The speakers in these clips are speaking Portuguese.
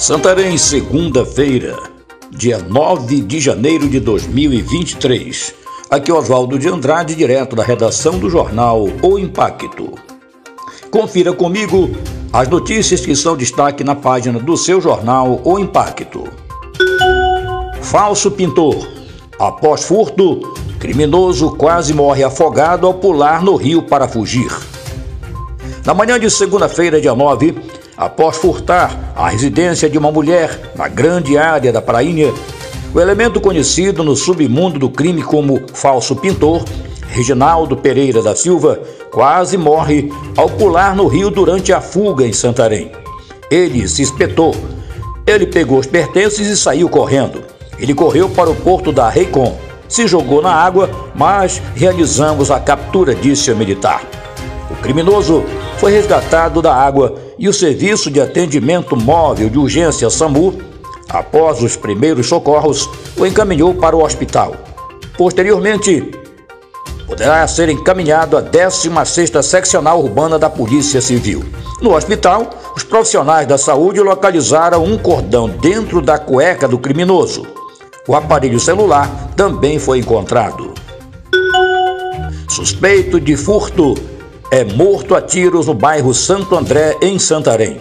Santarém, segunda-feira, dia 9 de janeiro de 2023. Aqui Oswaldo de Andrade, direto da redação do jornal O Impacto. Confira comigo as notícias que são destaque na página do seu jornal O Impacto. Falso pintor. Após furto, criminoso quase morre afogado ao pular no rio para fugir. Na manhã de segunda-feira, dia 9, após furtar a residência de uma mulher na grande área da Prainha, o elemento conhecido no submundo do crime como falso pintor, Reginaldo Pereira da Silva, quase morre ao pular no rio durante a fuga em Santarém. Ele se espetou. Ele pegou os pertences e saiu correndo. Ele correu para o porto da Reicon, se jogou na água, mas realizamos a captura, disse a militar. O criminoso foi resgatado da água e o Serviço de Atendimento Móvel de Urgência SAMU, após os primeiros socorros, o encaminhou para o hospital. Posteriormente, poderá ser encaminhado à 16ª Seccional Urbana da Polícia Civil. No hospital, os profissionais da saúde localizaram um cordão dentro da cueca do criminoso. O aparelho celular também foi encontrado. Suspeito de furto é morto a tiros no bairro Santo André, em Santarém.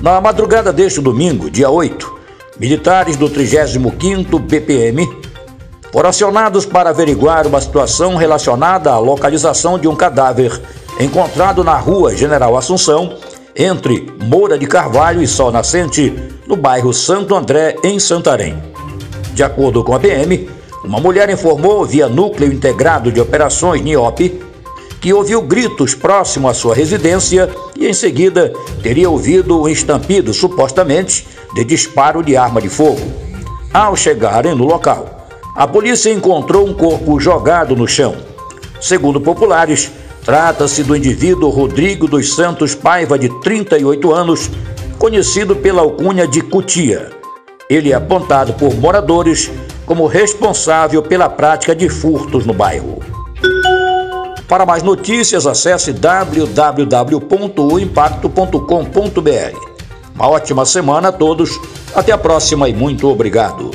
Na madrugada deste domingo, dia 8, militares do 35º BPM foram acionados para averiguar uma situação relacionada à localização de um cadáver encontrado na rua General Assunção, entre Moura de Carvalho e Sol Nascente, no bairro Santo André, em Santarém. De acordo com a PM, uma mulher informou via Núcleo Integrado de Operações NIOP que ouviu gritos próximo à sua residência e em seguida teria ouvido um estampido, supostamente, de disparo de arma de fogo. Ao chegarem no local, a polícia encontrou um corpo jogado no chão. Segundo populares, trata-se do indivíduo Rodrigo dos Santos Paiva, de 38 anos, conhecido pela alcunha de Cutia. Ele é apontado por moradores como responsável pela prática de furtos no bairro. Para mais notícias, acesse www.oimpacto.com.br. Uma ótima semana a todos, até a próxima e muito obrigado.